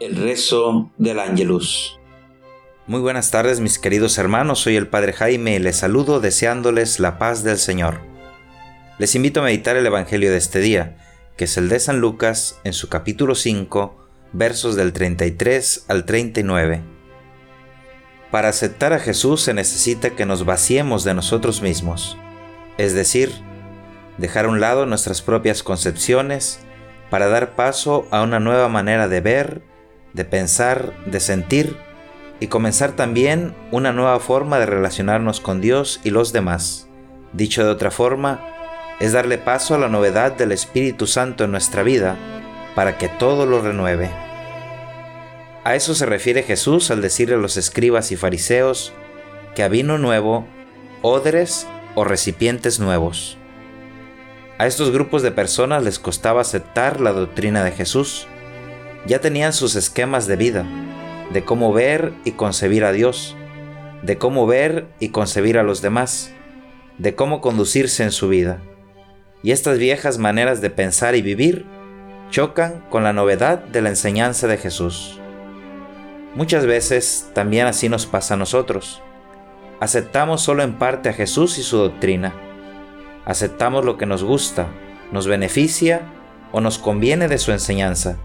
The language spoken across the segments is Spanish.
El rezo del Ángelus. Muy buenas tardes mis queridos hermanos, soy el Padre Jaime y les saludo deseándoles la paz del Señor. Les invito a meditar el Evangelio de este día, que es el de San Lucas en su capítulo 5, versos del 33 al 39. Para aceptar a Jesús se necesita que nos vaciemos de nosotros mismos, es decir, dejar a un lado nuestras propias concepciones para dar paso a una nueva manera de ver, de pensar, de sentir y comenzar también una nueva forma de relacionarnos con Dios y los demás. Dicho de otra forma, es darle paso a la novedad del Espíritu Santo en nuestra vida para que todo lo renueve. A eso se refiere Jesús al decirle a los escribas y fariseos que a vino nuevo, odres o recipientes nuevos. A estos grupos de personas les costaba aceptar la doctrina de Jesús, ya tenían sus esquemas de vida, de cómo ver y concebir a Dios, de cómo ver y concebir a los demás, de cómo conducirse en su vida. Y estas viejas maneras de pensar y vivir chocan con la novedad de la enseñanza de Jesús. Muchas veces también así nos pasa a nosotros. Aceptamos solo en parte a Jesús y su doctrina. Aceptamos lo que nos gusta, nos beneficia o nos conviene de su enseñanza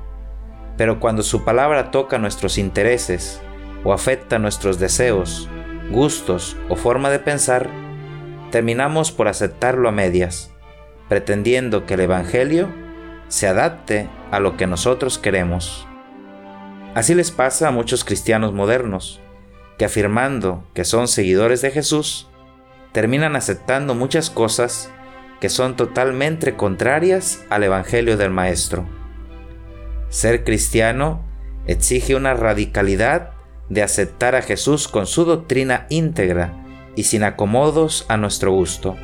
pero cuando su palabra toca nuestros intereses o afecta nuestros deseos, gustos o forma de pensar, terminamos por aceptarlo a medias, pretendiendo que el Evangelio se adapte a lo que nosotros queremos. Así les pasa a muchos cristianos modernos, que afirmando que son seguidores de Jesús, terminan aceptando muchas cosas que son totalmente contrarias al Evangelio del Maestro. Ser cristiano exige una radicalidad de aceptar a Jesús con su doctrina íntegra y sin acomodos a nuestro gusto.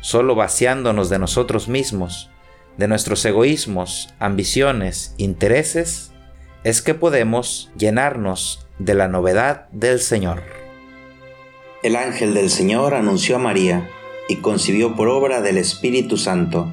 Solo vaciándonos de nosotros mismos, de nuestros egoísmos, ambiciones, intereses, es que podemos llenarnos de la novedad del Señor. El ángel del Señor anunció a María y concibió por obra del Espíritu Santo